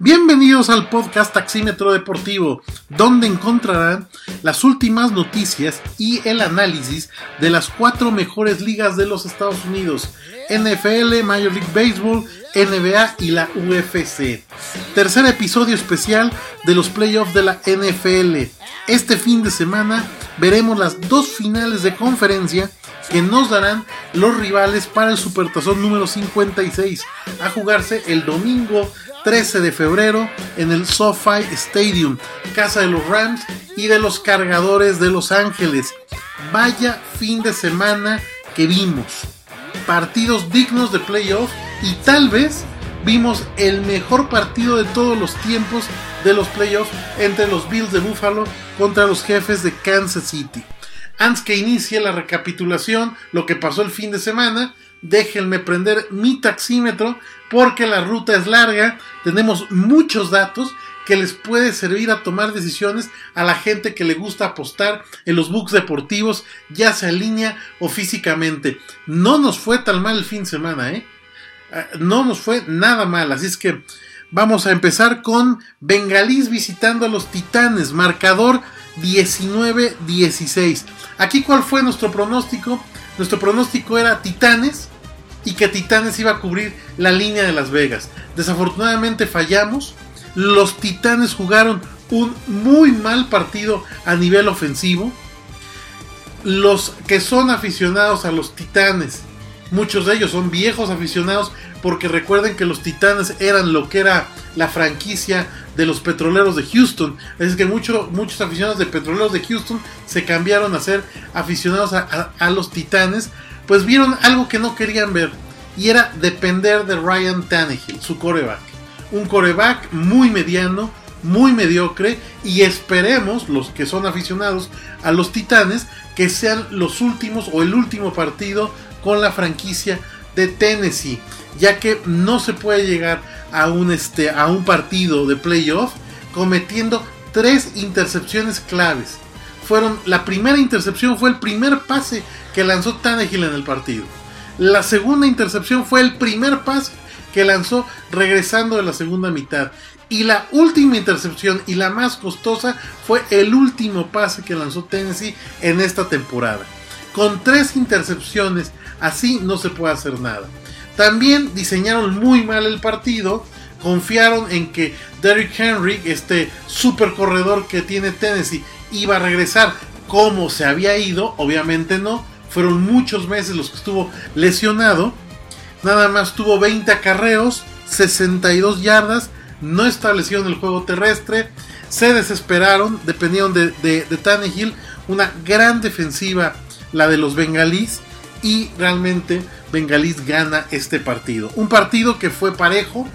Bienvenidos al podcast Taxímetro Deportivo, donde encontrarán las últimas noticias y el análisis de las cuatro mejores ligas de los Estados Unidos, NFL, Major League Baseball, NBA y la UFC. Tercer episodio especial de los playoffs de la NFL. Este fin de semana veremos las dos finales de conferencia que nos darán los rivales para el Supertazón número 56 a jugarse el domingo 13 de febrero en el SoFi Stadium, casa de los Rams y de los cargadores de Los Ángeles. Vaya fin de semana que vimos. Partidos dignos de playoff y tal vez vimos el mejor partido de todos los tiempos de los playoffs entre los Bills de Buffalo contra los jefes de Kansas City. Antes que inicie la recapitulación, lo que pasó el fin de semana, déjenme prender mi taxímetro porque la ruta es larga, tenemos muchos datos que les puede servir a tomar decisiones a la gente que le gusta apostar en los books deportivos, ya sea en línea o físicamente. No nos fue tan mal el fin de semana, ¿eh? Ah, no nos fue nada mal, así es que vamos a empezar con Bengalís visitando a los Titanes, marcador 19-16. Aquí cuál fue nuestro pronóstico? Nuestro pronóstico era Titanes y que Titanes iba a cubrir la línea de Las Vegas. Desafortunadamente fallamos. Los Titanes jugaron un muy mal partido a nivel ofensivo. Los que son aficionados a los Titanes, muchos de ellos son viejos aficionados porque recuerden que los Titanes eran lo que era la franquicia de los petroleros de Houston. Es que muchos aficionados de petroleros de Houston se cambiaron a ser aficionados a, los Titanes, pues vieron algo que no querían ver y era depender de Ryan Tannehill, su coreback. Un coreback muy mediano, muy mediocre y esperemos los que son aficionados a los Titanes que sean los últimos o el último partido con la franquicia de Tennessee, ya que no se puede llegar a un, este, a un partido de playoff cometiendo tres intercepciones claves. Fueron, la primera intercepción fue el primer pase que lanzó Tannehill en el partido. La segunda intercepción fue el primer pase que lanzó regresando de la segunda mitad. Y la última intercepción y la más costosa fue el último pase que lanzó Tennessee en esta temporada. Con tres intercepciones, así no se puede hacer nada. También diseñaron muy mal el partido. Confiaron en que Derrick Henry, este super corredor que tiene Tennessee, iba a regresar como se había ido. Obviamente no. Fueron muchos meses los que estuvo lesionado. Nada más tuvo 20 acarreos, 62 yardas. No establecieron el juego terrestre. Se desesperaron. Dependieron de, de, Tannehill. Una gran defensiva, la de los bengalíes. Y realmente Bengalís gana este partido. Un partido que fue parejo.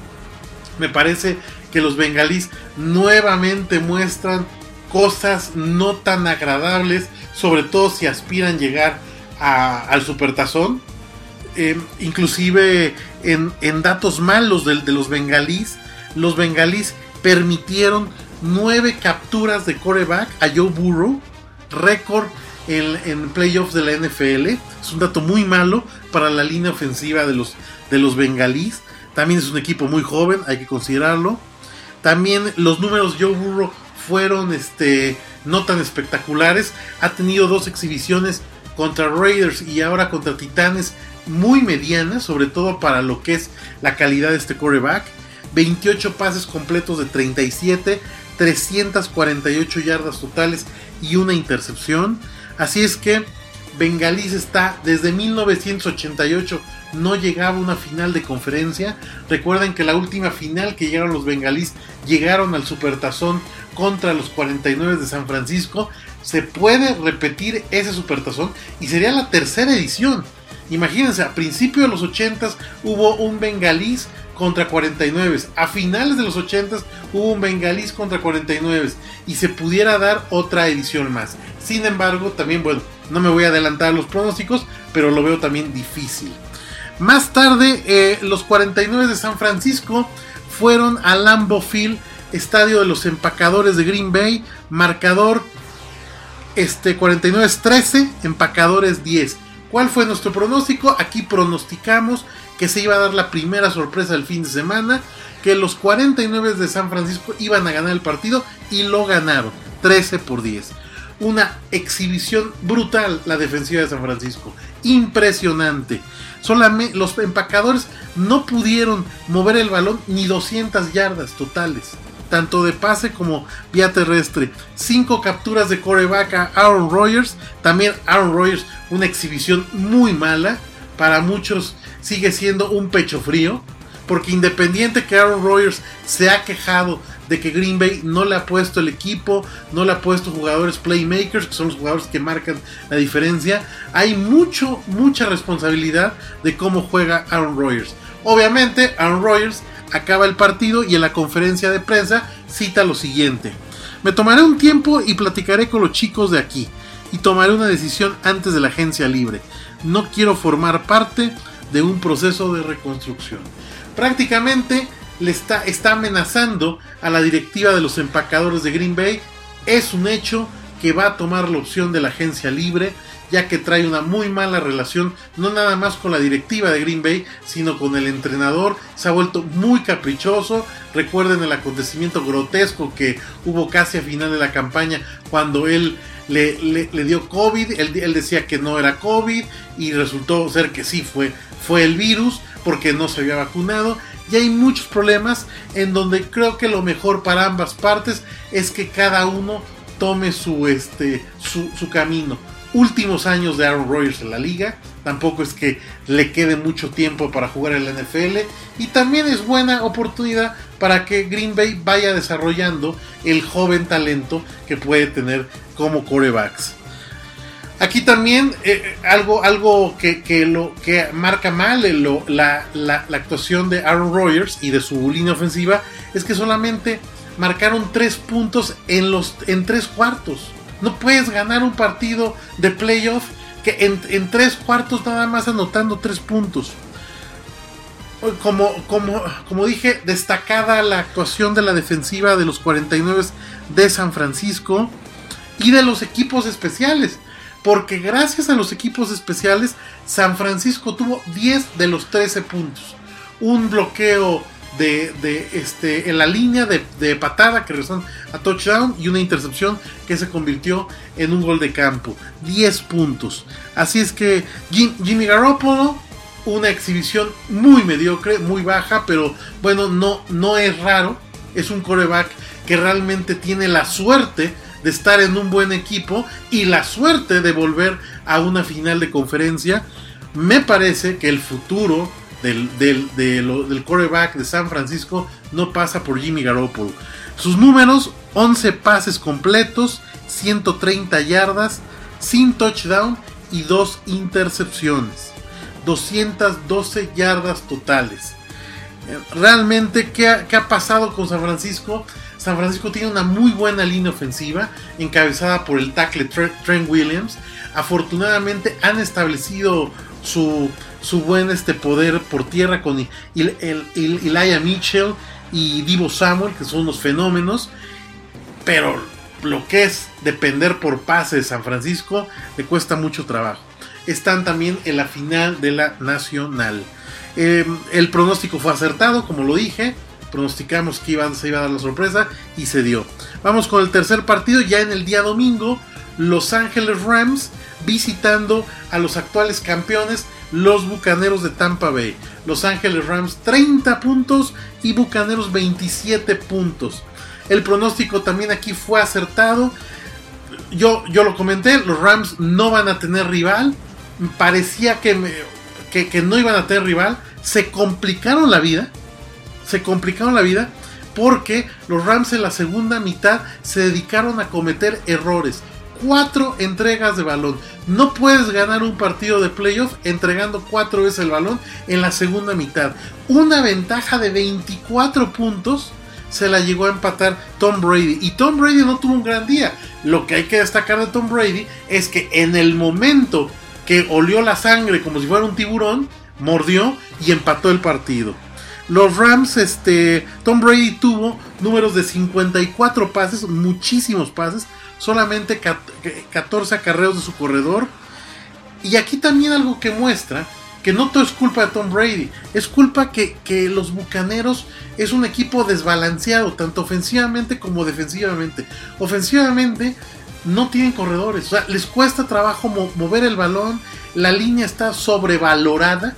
Me parece que los bengalís nuevamente muestran cosas no tan agradables, sobre todo si aspiran llegar al supertazón. Eh, inclusive en, datos malos de, de, los bengalís, los bengalís permitieron nueve capturas de coreback a Joe Burrow, récord en, playoffs de la NFL. Es un dato muy malo para la línea ofensiva de los, de los bengalís. También es un equipo muy joven, hay que considerarlo. También los números Joe Burrow fueron este, no tan espectaculares. Ha tenido dos exhibiciones contra Raiders y ahora contra Titanes muy medianas, sobre todo para lo que es la calidad de este coreback. 28 pases completos de 37, 348 yardas totales y una intercepción. Así es que Bengalís está desde 1988 no llegaba una final de conferencia. Recuerden que la última final que llegaron los bengalís llegaron al Supertazón contra los 49 de San Francisco. Se puede repetir ese Supertazón y sería la tercera edición. Imagínense, a principios de los 80 hubo un bengalís contra 49. A finales de los 80 hubo un bengalís contra 49 y se pudiera dar otra edición más. Sin embargo, también, bueno, no me voy a adelantar los pronósticos, pero lo veo también difícil. Más tarde, eh, los 49 de San Francisco fueron a Lambeau Field, estadio de los empacadores de Green Bay, marcador este 49 13, empacadores 10. ¿Cuál fue nuestro pronóstico? Aquí pronosticamos que se iba a dar la primera sorpresa del fin de semana, que los 49 de San Francisco iban a ganar el partido y lo ganaron, 13 por 10. Una exhibición brutal la defensiva de San Francisco, impresionante. Solamente los empacadores no pudieron mover el balón ni 200 yardas totales tanto de pase como vía terrestre. Cinco capturas de coreback a Aaron Rodgers. También Aaron Rodgers, una exhibición muy mala. Para muchos sigue siendo un pecho frío. Porque independiente que Aaron Rodgers se ha quejado de que Green Bay no le ha puesto el equipo, no le ha puesto jugadores playmakers, que son los jugadores que marcan la diferencia, hay mucho, mucha responsabilidad de cómo juega Aaron Rodgers. Obviamente, Aaron Rodgers acaba el partido y en la conferencia de prensa cita lo siguiente. Me tomaré un tiempo y platicaré con los chicos de aquí y tomaré una decisión antes de la agencia libre. No quiero formar parte de un proceso de reconstrucción. Prácticamente le está, amenazando a la directiva de los empacadores de Green Bay. Es un hecho que va a tomar la opción de la agencia libre ya que trae una muy mala relación, no nada más con la directiva de Green Bay, sino con el entrenador. Se ha vuelto muy caprichoso. Recuerden el acontecimiento grotesco que hubo casi a final de la campaña cuando él le, dio COVID. Él, decía que no era COVID y resultó ser que sí fue, fue el virus porque no se había vacunado. Y hay muchos problemas en donde creo que lo mejor para ambas partes es que cada uno tome su, este, su, camino últimos años de Aaron Rodgers en la liga. Tampoco es que le quede mucho tiempo para jugar en la NFL. Y también es buena oportunidad para que Green Bay vaya desarrollando el joven talento que puede tener como corebacks. Aquí también eh, algo, algo que, lo, que marca mal eh, la, la, actuación de Aaron Rodgers y de su línea ofensiva es que solamente marcaron tres puntos en, los, en tres cuartos. No puedes ganar un partido de playoff que en, tres cuartos nada más anotando tres puntos. Como, como, como dije, destacada la actuación de la defensiva de los 49 de San Francisco y de los equipos especiales. Porque gracias a los equipos especiales, San Francisco tuvo 10 de los 13 puntos. Un bloqueo de, este, en la línea de, patada que regresaron a touchdown y una intercepción que se convirtió en un gol de campo. 10 puntos. Así es que Jimmy Garoppolo, una exhibición muy mediocre, muy baja, pero bueno, no, no es raro. Es un coreback que realmente tiene la suerte de estar en un buen equipo y la suerte de volver a una final de conferencia. Me parece que el futuro del, del, coreback de San Francisco no pasa por Jimmy Garoppolo. Sus números, 11 pases completos, 130 yardas, sin touchdown y 2 intercepciones. 212 yardas totales. Eh, realmente, ¿qué ha, ¿qué ha, pasado con San Francisco? San Francisco tiene una muy buena línea ofensiva, encabezada por el tackle Trent Williams. Afortunadamente han establecido su, su buen este poder por tierra con el, Mitchell y Divo Samuel, que son unos fenómenos, pero lo que es depender por pase de San Francisco le cuesta mucho trabajo. Están también en la final de la Nacional. Em, el pronóstico fue acertado, como lo dije. Pronosticamos que iba, se iba a dar la sorpresa y se dio. Vamos con el tercer partido ya en el día domingo. Los Ángeles Rams visitando a los actuales campeones, los Bucaneros de Tampa Bay. Los Ángeles Rams 30 puntos y Bucaneros 27 puntos. El pronóstico también aquí fue acertado. Yo, yo lo comenté, los Rams no van a tener rival. Parecía que, que no iban a tener rival. Se complicaron la vida. Se complicaron la vida porque los Rams en la segunda mitad se dedicaron a cometer errores cuatro entregas de balón. No puedes ganar un partido de playoff entregando cuatro veces el balón en la segunda mitad. Una ventaja de 24 puntos se la llegó a empatar Tom Brady. Y Tom Brady no tuvo un gran día. Lo que hay que destacar de Tom Brady es que en el momento que olió la sangre como si fuera un tiburón, mordió y empató el partido. Los Rams, este, Tom Brady tuvo números de 54 pases, muchísimos pases, solamente 14 acarreos de su corredor Y aquí también algo que muestra que no todo es culpa de Tom Brady, es culpa que, que, los Bucaneros es un equipo desbalanceado, tanto ofensivamente como defensivamente. Ofensivamente no tienen corredores, o sea, les cuesta trabajo mover el balón, la línea está sobrevalorada,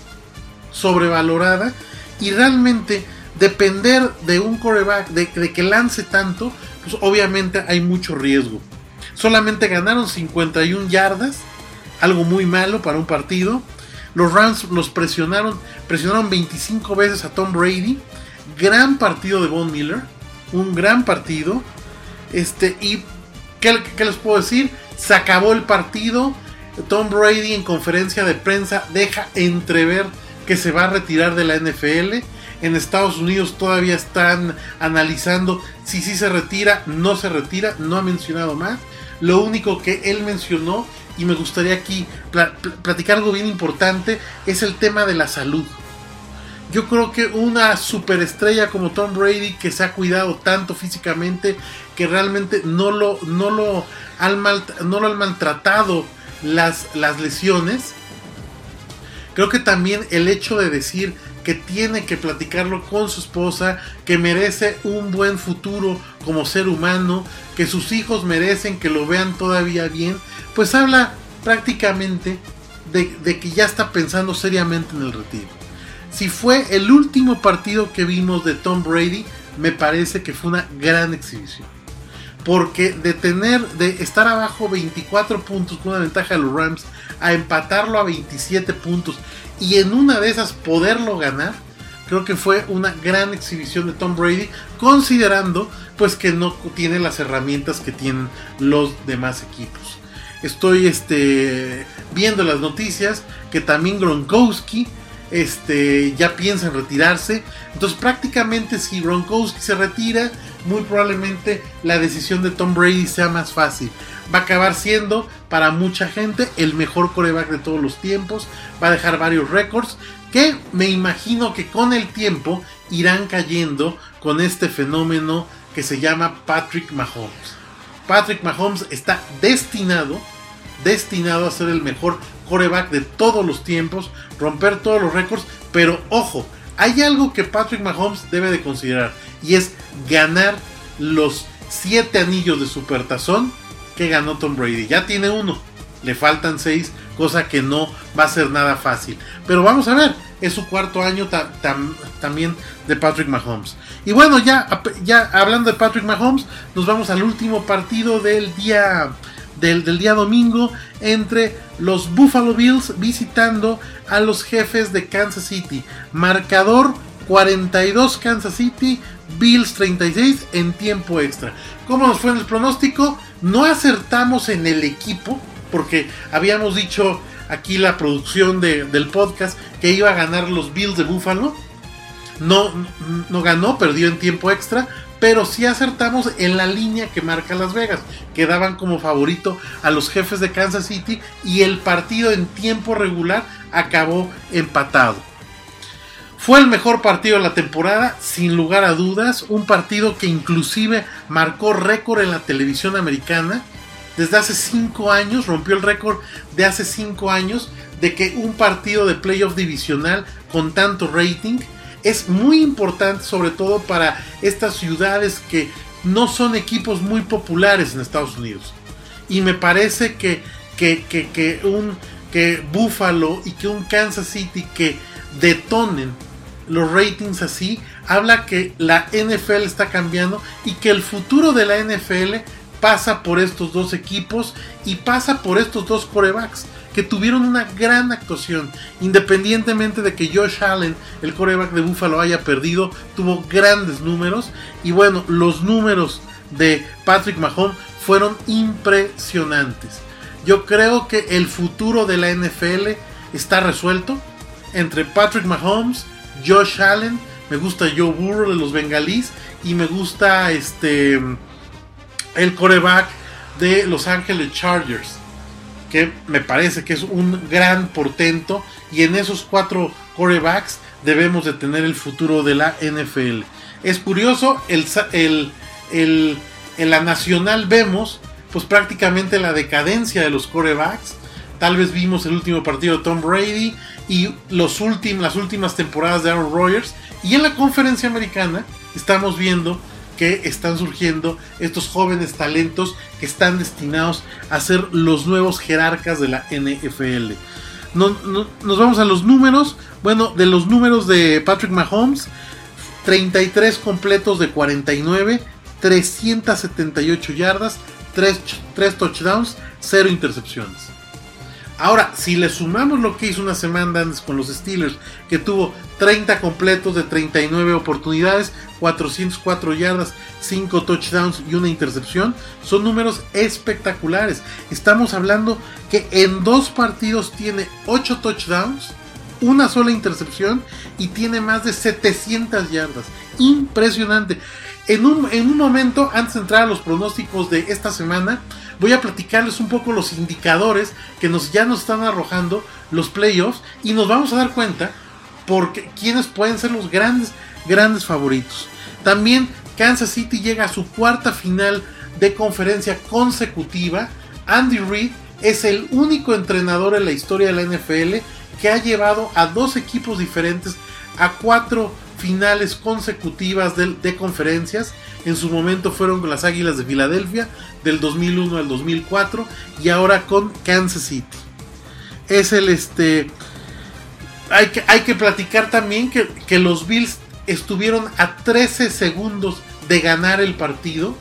sobrevalorada, y realmente depender de un coreback, de, que lance tanto, pues obviamente hay mucho riesgo. Solamente ganaron 51 yardas, algo muy malo para un partido. Los Rams los presionaron, presionaron 25 veces a Tom Brady. Gran partido de Von Miller, un gran partido. Este, y ¿qué, ¿qué, les puedo decir? Se acabó el partido. Tom Brady en conferencia de prensa deja entrever que se va a retirar de la NFL. En Estados Unidos todavía están analizando si sí se retira, no se retira, no ha mencionado más. Lo único que él mencionó, y me gustaría aquí platicar algo bien importante, es el tema de la salud. Yo creo que una superestrella como Tom Brady, que se ha cuidado tanto físicamente, que realmente no lo, no lo, han, no lo han maltratado las, las lesiones, creo que también el hecho de decir que tiene que platicarlo con su esposa, que merece un buen futuro como ser humano, que sus hijos merecen que lo vean todavía bien, pues habla prácticamente de, que ya está pensando seriamente en el retiro. Si fue el último partido que vimos de Tom Brady, me parece que fue una gran exhibición. Porque de tener, de estar abajo 24 puntos con una ventaja de los Rams, a empatarlo a 27 puntos y en una de esas poderlo ganar, creo que fue una gran exhibición de Tom Brady, considerando pues que no tiene las herramientas que tienen los demás equipos. Estoy este, viendo las noticias que también Gronkowski este, ya piensa en retirarse. Entonces prácticamente si Gronkowski se retira, muy probablemente la decisión de Tom Brady sea más fácil. Va a acabar siendo para mucha gente el mejor coreback de todos los tiempos. Va a dejar varios récords que me imagino que con el tiempo irán cayendo con este fenómeno que se llama Patrick Mahomes. Patrick Mahomes está destinado, destinado a ser el mejor coreback de todos los tiempos, romper todos los récords, pero ojo, hay algo que Patrick Mahomes debe de considerar y es ganar los 7 anillos de supertazón que ganó Tom Brady. Ya tiene uno, le faltan 6, cosa que no va a ser nada fácil. Pero vamos a ver, es su cuarto año también de Patrick Mahomes. Y bueno, ya, ya hablando de Patrick Mahomes, nos vamos al último partido del día del, día domingo entre los Buffalo Bills visitando a los jefes de Kansas City. Marcador 42 Kansas City, Bills 36 en tiempo extra. ¿Cómo nos fue en el pronóstico? No acertamos en el equipo, porque habíamos dicho aquí la producción del podcast que iba a ganar los Bills de Buffalo. No, no ganó, perdió en tiempo extra, pero sí acertamos en la línea que marca Las Vegas, que daban como favorito a los jefes de Kansas City y el partido en tiempo regular acabó empatado. Fue el mejor partido de la temporada, sin lugar a dudas, un partido que inclusive marcó récord en la televisión americana. Desde hace 5 años, rompió el récord de hace 5 años de que un partido de playoff divisional con tanto rating es muy importante sobre todo para estas ciudades que no son equipos muy populares en Estados Unidos. Y me parece que, que, un que Buffalo y que un Kansas City que detonen los ratings así, habla que la NFL está cambiando y que el futuro de la NFL pasa por estos dos equipos y pasa por estos dos corebacks que tuvieron una gran actuación. Independientemente de que Josh Allen, el coreback de Buffalo, haya perdido, tuvo grandes números. Y bueno, los números de Patrick Mahomes fueron impresionantes. Yo creo que el futuro de la NFL está resuelto entre Patrick Mahomes, Josh Allen, me gusta Joe Burrow de los Bengalís y me gusta este el coreback de Los Ángeles Chargers que me parece que es un gran portento y en esos cuatro corebacks debemos de tener el futuro de la NFL. Es curioso, el, en la nacional vemos pues prácticamente la decadencia de los corebacks. tal vez vimos el último partido de Tom Brady y los las últimas temporadas de Aaron Rodgers. Y en la conferencia americana estamos viendo que están surgiendo estos jóvenes talentos que están destinados a ser los nuevos jerarcas de la NFL. nos vamos a los números. Bueno, de los números de Patrick Mahomes, 33 completos de 49, 378 yardas, 3, 3 touchdowns, 0 intercepciones. Ahora, si le sumamos lo que hizo una semana antes con los Steelers, que tuvo 30 completos de 39 oportunidades, 404 yardas, 5 touchdowns y una intercepción, son números espectaculares. Estamos hablando que en dos partidos tiene 8 touchdowns, una sola intercepción y tiene más de 700 yardas. Impresionante. En un, en un momento, antes de entrar a los pronósticos de esta semana, voy a platicarles un poco los indicadores que nos, ya nos están arrojando los playoffs y nos vamos a dar cuenta porque quiénes pueden ser los grandes, grandes favoritos. También Kansas City llega a su cuarta final de conferencia consecutiva. Andy Reid es el único entrenador en la historia de la NFL que ha llevado a dos equipos diferentes a cuatro finales consecutivas de, conferencias. En su momento fueron las Águilas de Filadelfia del 2001 al 2004 y ahora con Kansas City. Es el este... Hay que, hay que platicar también que, que los Bills estuvieron a 13 segundos de ganar el partido.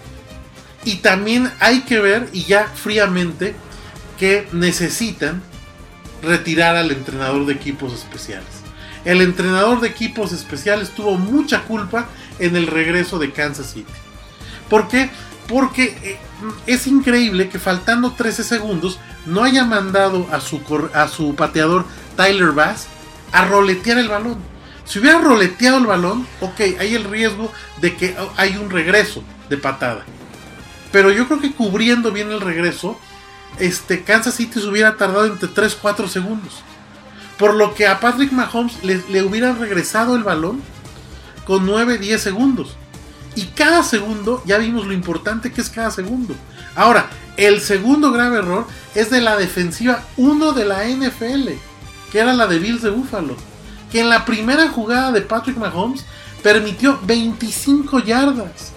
Y también hay que ver, y ya fríamente, que necesitan retirar al entrenador de equipos especiales. El entrenador de equipos especiales tuvo mucha culpa en el regreso de Kansas City. ¿Por qué? Porque eh, es increíble que faltando 13 segundos no haya mandado a su, a su pateador Tyler Bass a roletear el balón. Si hubiera roleteado el balón, ok, hay el riesgo de que hay un regreso de patada. Pero yo creo que cubriendo bien el regreso, este, Kansas City se hubiera tardado entre 3-4 segundos. Por lo que a Patrick Mahomes le, le hubiera regresado el balón con 9-10 segundos. Y cada segundo, ya vimos lo importante que es cada segundo. Ahora, el segundo grave error es de la defensiva 1 de la NFL, que era la de Bills de Buffalo. Que en la primera jugada de Patrick Mahomes permitió 25 yardas.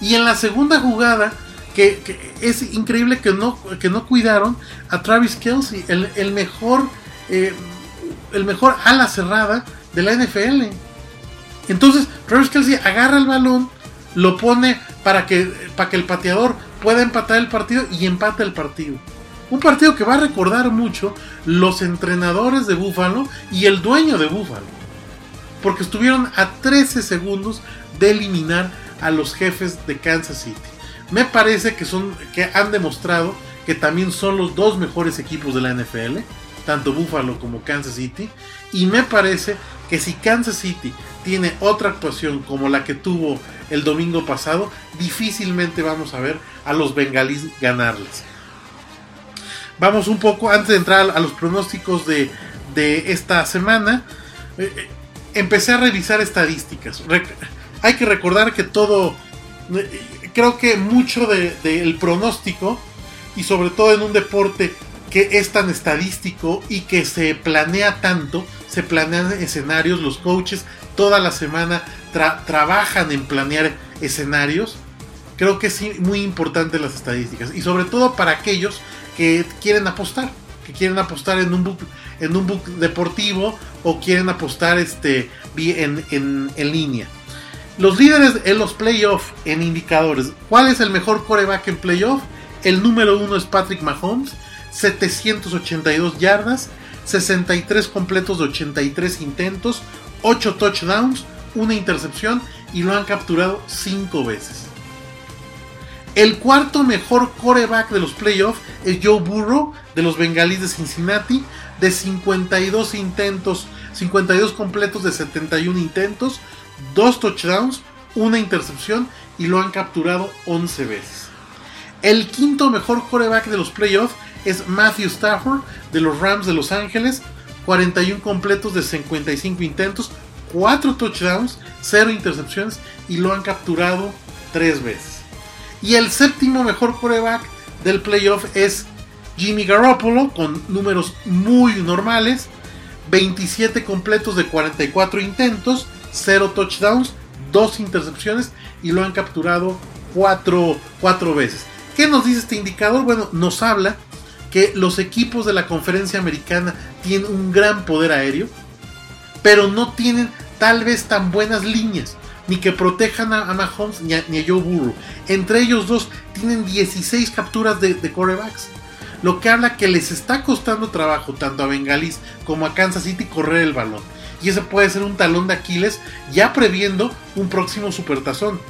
Y en la segunda jugada, que, es increíble que no, que no cuidaron a Travis Kelsey, el, mejor eh, el mejor ala cerrada de la NFL. Entonces, Travis Kelsey agarra el balón, lo pone para que, para que el pateador pueda empatar el partido y empate el partido. Un partido que va a recordar mucho los entrenadores de Buffalo y el dueño de Buffalo. Porque estuvieron a 13 segundos de eliminar a los jefes de Kansas City. Me parece que, son, que han demostrado que también son los dos mejores equipos de la NFL tanto Buffalo como Kansas City. Y me parece que si Kansas City tiene otra actuación como la que tuvo el domingo pasado, difícilmente vamos a ver a los bengalíes ganarles. Vamos un poco, antes de entrar a los pronósticos de, esta semana, eh, eh, empecé a revisar estadísticas. hay que recordar que todo, eh, creo que mucho del pronóstico, y sobre todo en un deporte que es tan estadístico y que se planea tanto, se planean escenarios, los coaches toda la semana trabajan en planear escenarios. Creo que es muy importante las estadísticas y sobre todo para aquellos que quieren apostar, que quieren apostar en un book, en un book deportivo o quieren apostar este, en, en, en línea. Los líderes en los playoffs en indicadores. ¿Cuál es el mejor coreback en playoff? El número uno es Patrick Mahomes 782 yardas, 63 completos de 83 intentos, 8 touchdowns, una intercepción y lo han capturado 5 veces. El cuarto mejor coreback de los playoffs es Joe Burrow de los Bengalíes de Cincinnati, de 52 intentos, 52 completos de 71 intentos, 2 touchdowns, una intercepción y lo han capturado 11 veces. El quinto mejor coreback de los playoffs es Matthew Stafford de los Rams de Los Ángeles, 41 completos de 55 intentos, 4 touchdowns, 0 intercepciones y lo han capturado 3 veces. Y el séptimo mejor coreback del playoff es Jimmy Garoppolo con números muy normales, 27 completos de 44 intentos, 0 touchdowns, 2 intercepciones y lo han capturado 4, 4 veces. ¿Qué nos dice este indicador? Bueno, nos habla que los equipos de la conferencia americana tienen un gran poder aéreo, pero no tienen tal vez tan buenas líneas, ni que protejan a, Mahomes ni a, Joe Burrow. Entre ellos dos tienen 16 capturas de, de corebacks lo que habla que les está costando trabajo tanto a Bengalis como a Kansas City correr el balón. Y ese puede ser un talón de Aquiles ya previendo un próximo supertazón.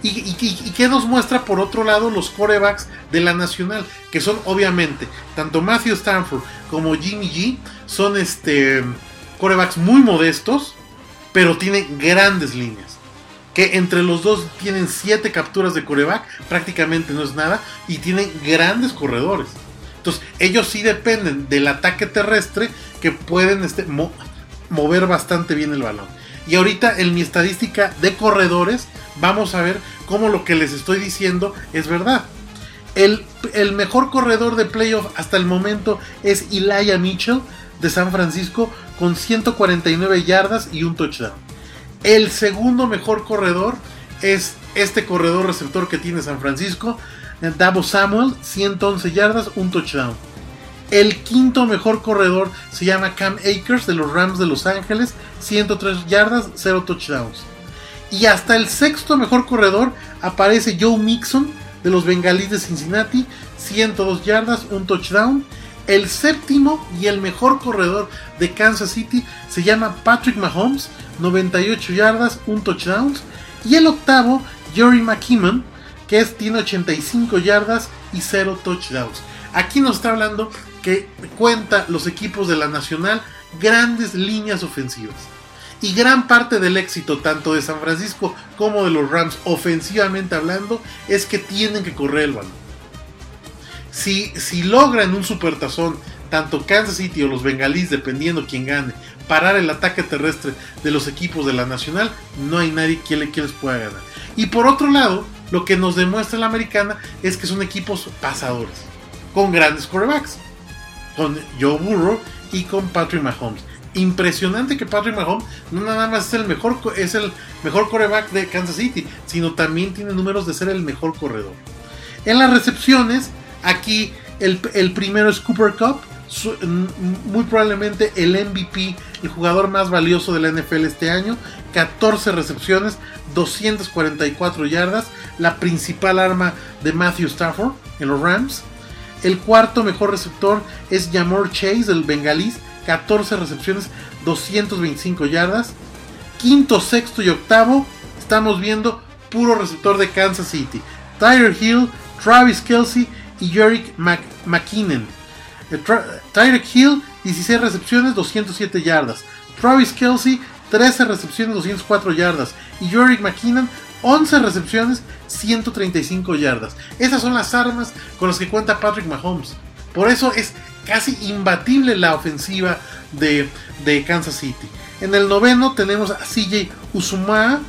¿Y, y, qué nos muestra por otro lado los corebacks de la nacional? Que son obviamente tanto Matthew Stanford como Jimmy G. Son este corebacks muy modestos, pero tienen grandes líneas. Que entre los dos tienen 7 capturas de coreback, prácticamente no es nada, y tienen grandes corredores. Entonces, ellos sí dependen del ataque terrestre que pueden este, mover bastante bien el balón. Y ahorita en mi estadística de corredores, vamos a ver cómo lo que les estoy diciendo es verdad. El, el mejor corredor de playoff hasta el momento es Elijah Mitchell de San Francisco con 149 yardas y un touchdown. El segundo mejor corredor es este corredor receptor que tiene San Francisco Davo Samuel, 111 yardas, un touchdown. El quinto mejor corredor se llama Cam Akers de los Rams de Los Ángeles, 103 yardas, 0 touchdowns. Y hasta el sexto mejor corredor aparece Joe Mixon de los Bengalíes de Cincinnati, 102 yardas, un touchdown. El séptimo y el mejor corredor de Kansas City se llama Patrick Mahomes, 98 yardas, un touchdown. Y el octavo, Jory McKinnon, que es, tiene 85 yardas y 0 touchdowns. Aquí nos está hablando que cuenta los equipos de la Nacional grandes líneas ofensivas. Y gran parte del éxito tanto de San Francisco como de los Rams ofensivamente hablando es que tienen que correr el balón. Si, si logran un supertazón, tanto Kansas City o los Bengalíes, dependiendo quién gane, parar el ataque terrestre de los equipos de la Nacional, no hay nadie que, le, que les pueda ganar. Y por otro lado, lo que nos demuestra la americana es que son equipos pasadores, con grandes quarterbacks, con Joe Burrow y con Patrick Mahomes. Impresionante que Patrick Mahomes no nada más es el mejor, es el mejor quarterback de Kansas City, sino también tiene números de ser el mejor corredor. En las recepciones, aquí el, el primero es Cooper Cup, muy probablemente el MVP, el jugador más valioso de la NFL este año, 14 recepciones, 244 yardas, la principal arma de Matthew Stafford en los Rams. El cuarto mejor receptor es Jamor Chase del Bengalis, 14 recepciones, 225 yardas. Quinto, sexto y octavo estamos viendo puro receptor de Kansas City. Tyler Hill, Travis Kelsey y Jerick McKinnon. Tyreek Hill, 16 recepciones, 207 yardas. Travis Kelsey, 13 recepciones, 204 yardas. Y Yorick McKinnon, 11 recepciones, 135 yardas. Esas son las armas con las que cuenta Patrick Mahomes. Por eso es casi imbatible la ofensiva de, Kansas City. En el noveno tenemos a CJ Usuma,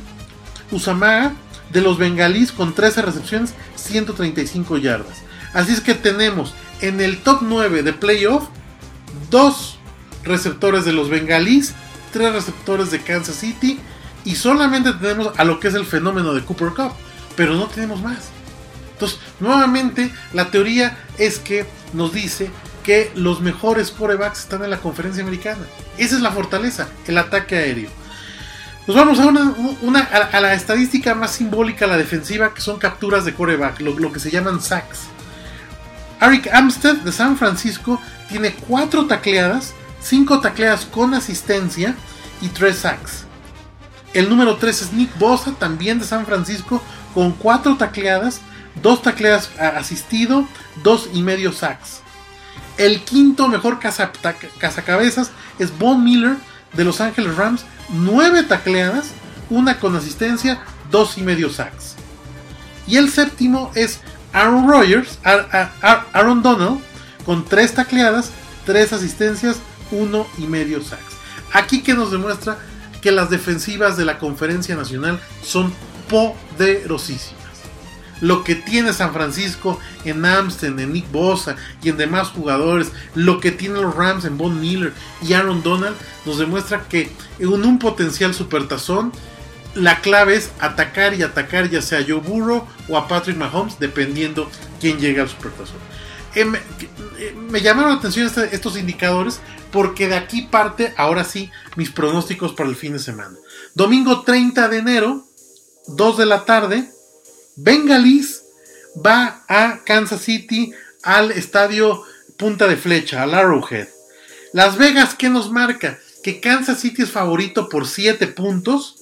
Usamaga de los Bengalís con 13 recepciones, 135 yardas. Así es que tenemos en el top 9 de playoff, dos receptores de los Bengalís, tres receptores de Kansas City y solamente tenemos a lo que es el fenómeno de Cooper Cup, pero no tenemos más. Entonces, nuevamente, la teoría es que nos dice que los mejores corebacks están en la conferencia americana. Esa es la fortaleza, el ataque aéreo. Nos vamos a, una, a, la estadística más simbólica, la defensiva, que son capturas de coreback, lo, que se llaman sacks. Eric Amstead de San Francisco tiene 4 tacleadas, 5 tacleadas con asistencia y 3 sacks. El número 3 es Nick Bosa, también de San Francisco, con 4 tacleadas, 2 tacleadas asistido, 2 y medio sacks. El quinto mejor cazacabezas es Von Miller de Los Ángeles Rams, 9 tacleadas, 1 con asistencia, 2 y medio sacks. Y el séptimo es Aaron Rodgers, Aaron Donald, con 3 tacleadas, 3 asistencias, 1 y medio sacks. Aquí que nos demuestra que las defensivas de la conferencia nacional son poderosísimas. lo que tiene San Francisco en Amsten, en Nick Bosa y en demás jugadores, lo que tienen los Rams en Von Miller y Aaron Donald, nos demuestra que en un potencial supertazón, la clave es atacar y atacar ya sea a Joe Burrow o a Patrick Mahomes, dependiendo quién llegue al supertazón. Eh, me, llamaron la atención este, estos indicadores porque de aquí parte, ahora sí, mis pronósticos para el fin de semana. Domingo 30 de enero, 2 de la tarde, Bengalis va a Kansas City al estadio Punta de Flecha, al Arrowhead. Las Vegas, ¿qué nos marca? Que Kansas City es favorito por 7 puntos.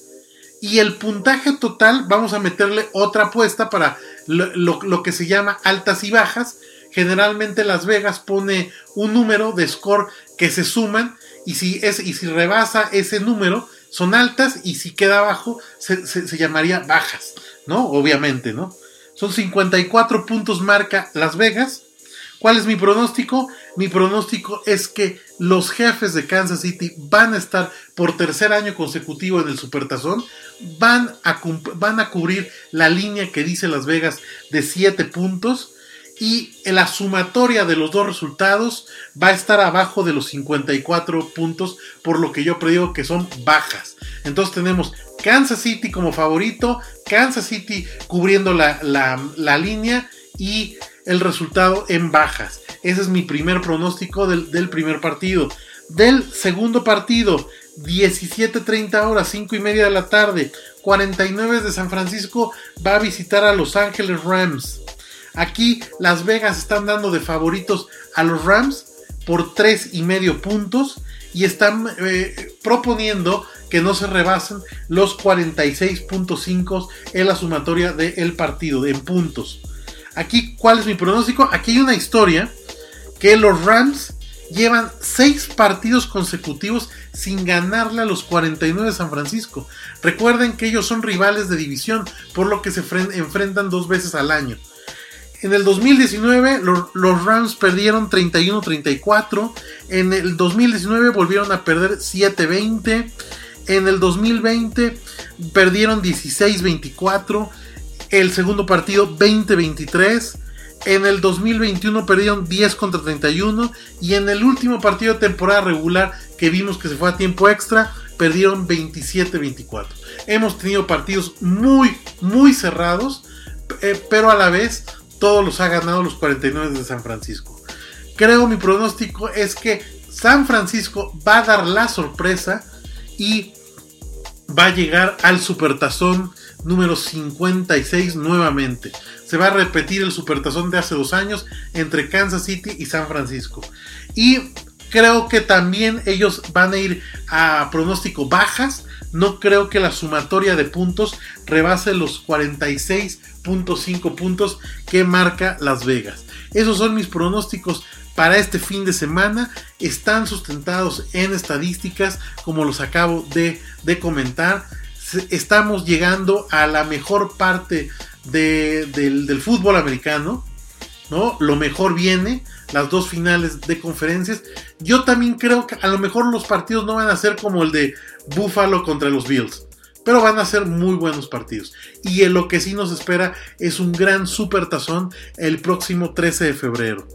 Y el puntaje total, vamos a meterle otra apuesta para lo, que se llama altas y bajas. Generalmente Las Vegas pone un número de score que se suman y si, es, y si rebasa ese número son altas y si queda abajo se, se llamaría bajas. ¿no? Obviamente, ¿no? Son 54 puntos marca Las Vegas. ¿Cuál es mi pronóstico? Mi pronóstico es que los jefes de Kansas City van a estar por tercer año consecutivo en el Supertazón. Van a, van a cubrir la línea que dice Las Vegas de 7 puntos. Y la sumatoria de los dos resultados va a estar abajo de los 54 puntos, por lo que yo predigo que son bajas. Entonces tenemos Kansas City como favorito, Kansas City cubriendo la, línea y el resultado en bajas. Ese es mi primer pronóstico del, primer partido. Del segundo partido, 17.30 horas, 5 y media de la tarde, 49 de San Francisco va a visitar a Los Ángeles Rams. Aquí Las Vegas están dando de favoritos a los Rams por 3 y medio puntos y están eh, proponiendo que no se rebasen los 46.5 en la sumatoria del partido, en puntos. Aquí, ¿cuál es mi pronóstico? Aquí hay una historia que los Rams llevan 6 partidos consecutivos sin ganarle a los 49 de San Francisco. Recuerden que ellos son rivales de división, por lo que se enfrentan dos veces al año. En el 2019 los, Rams perdieron 31-34. En el 2019 volvieron a perder 7-20. En el 2020 perdieron 16-24. El segundo partido 20-23. En el 2021 perdieron 10 contra 31. Y en el último partido de temporada regular que vimos que se fue a tiempo extra, perdieron 27-24. Hemos tenido partidos muy, muy cerrados. Eh, pero a la vez todos los ha ganado los 49 de San Francisco. Creo mi pronóstico es que San Francisco va a dar la sorpresa y va a llegar al Supertazón número 56 nuevamente. Se va a repetir el Supertazón de hace dos años entre Kansas City y San Francisco. Y creo que también ellos van a ir a pronóstico bajas. No creo que la sumatoria de puntos rebase los 46.5 puntos que marca Las Vegas. Esos son mis pronósticos para este fin de semana están sustentados en estadísticas como los acabo de, comentar. Estamos llegando a la mejor parte del, fútbol americano. ¿no? Lo mejor viene, las dos finales de conferencias. Yo también creo que a lo mejor los partidos no van a ser como el de Buffalo contra los Bills. Pero van a ser muy buenos partidos. Y en lo que sí nos espera es un gran supertazón el próximo 13 de febrero.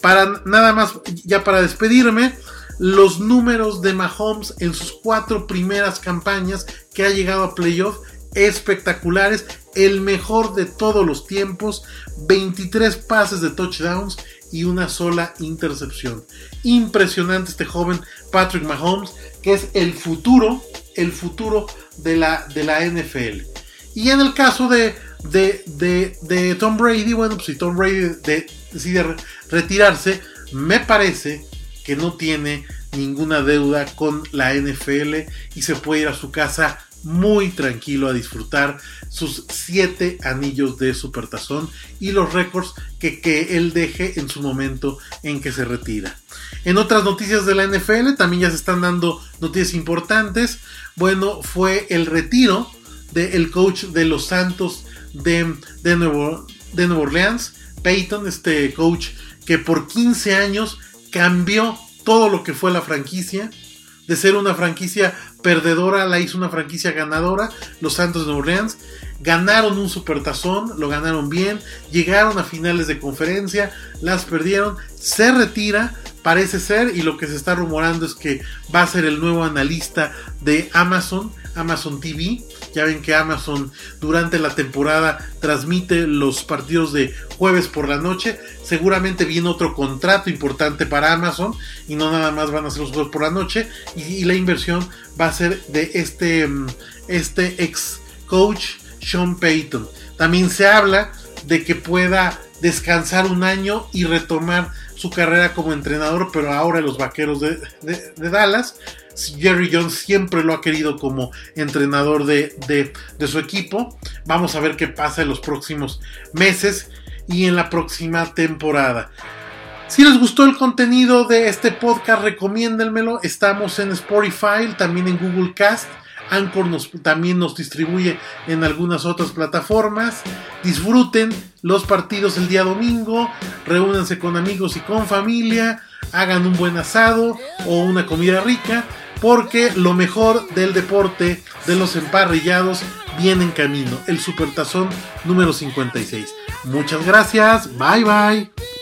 Para nada más, ya para despedirme, los números de Mahomes en sus cuatro primeras campañas que ha llegado a playoff espectaculares, el mejor de todos los tiempos, 23 pases de touchdowns y una sola intercepción. Impresionante este joven Patrick Mahomes, que es el futuro, el futuro de la, de la NFL. Y en el caso de, de, Tom Brady, bueno, pues si Tom Brady decide retirarse, me parece que no tiene ninguna deuda con la NFL y se puede ir a su casa muy tranquilo a disfrutar sus siete anillos de supertazón y los récords que, que, él deje en su momento en que se retira. En otras noticias de la NFL también ya se están dando noticias importantes. Bueno, fue el retiro del coach de los Santos de, de, Nuevo, de Nueva Orleans, Peyton, este coach que por 15 años cambió todo lo que fue la franquicia. De ser una franquicia perdedora, la hizo una franquicia ganadora, los Santos de Orleans. ganaron un supertazón, lo ganaron bien, llegaron a finales de conferencia, las perdieron, se retira, parece ser, y lo que se está rumorando es que va a ser el nuevo analista de Amazon, Amazon TV. Ya ven que Amazon durante la temporada transmite los partidos de jueves por la noche. Seguramente viene otro contrato importante para Amazon y no nada más van a ser los juegos por la noche. Y, la inversión va a ser de este, mm, este ex coach Sean Payton. También se habla de que pueda descansar un año y retomar su carrera como entrenador, pero ahora los vaqueros de, Dallas. Jerry Jones siempre lo ha querido como entrenador de, de, su equipo. Vamos a ver qué pasa en los próximos meses y en la próxima temporada. Si les gustó el contenido de este podcast, recomiéndenmelo. Estamos en Spotify, también en Google Cast. Anchor nos, también nos distribuye en algunas otras plataformas. Disfruten los partidos el día domingo, reúnanse con amigos y con familia, hagan un buen asado o una comida rica, porque lo mejor del deporte de los emparrillados viene en camino, el Supertazón número 56. Muchas gracias, bye bye.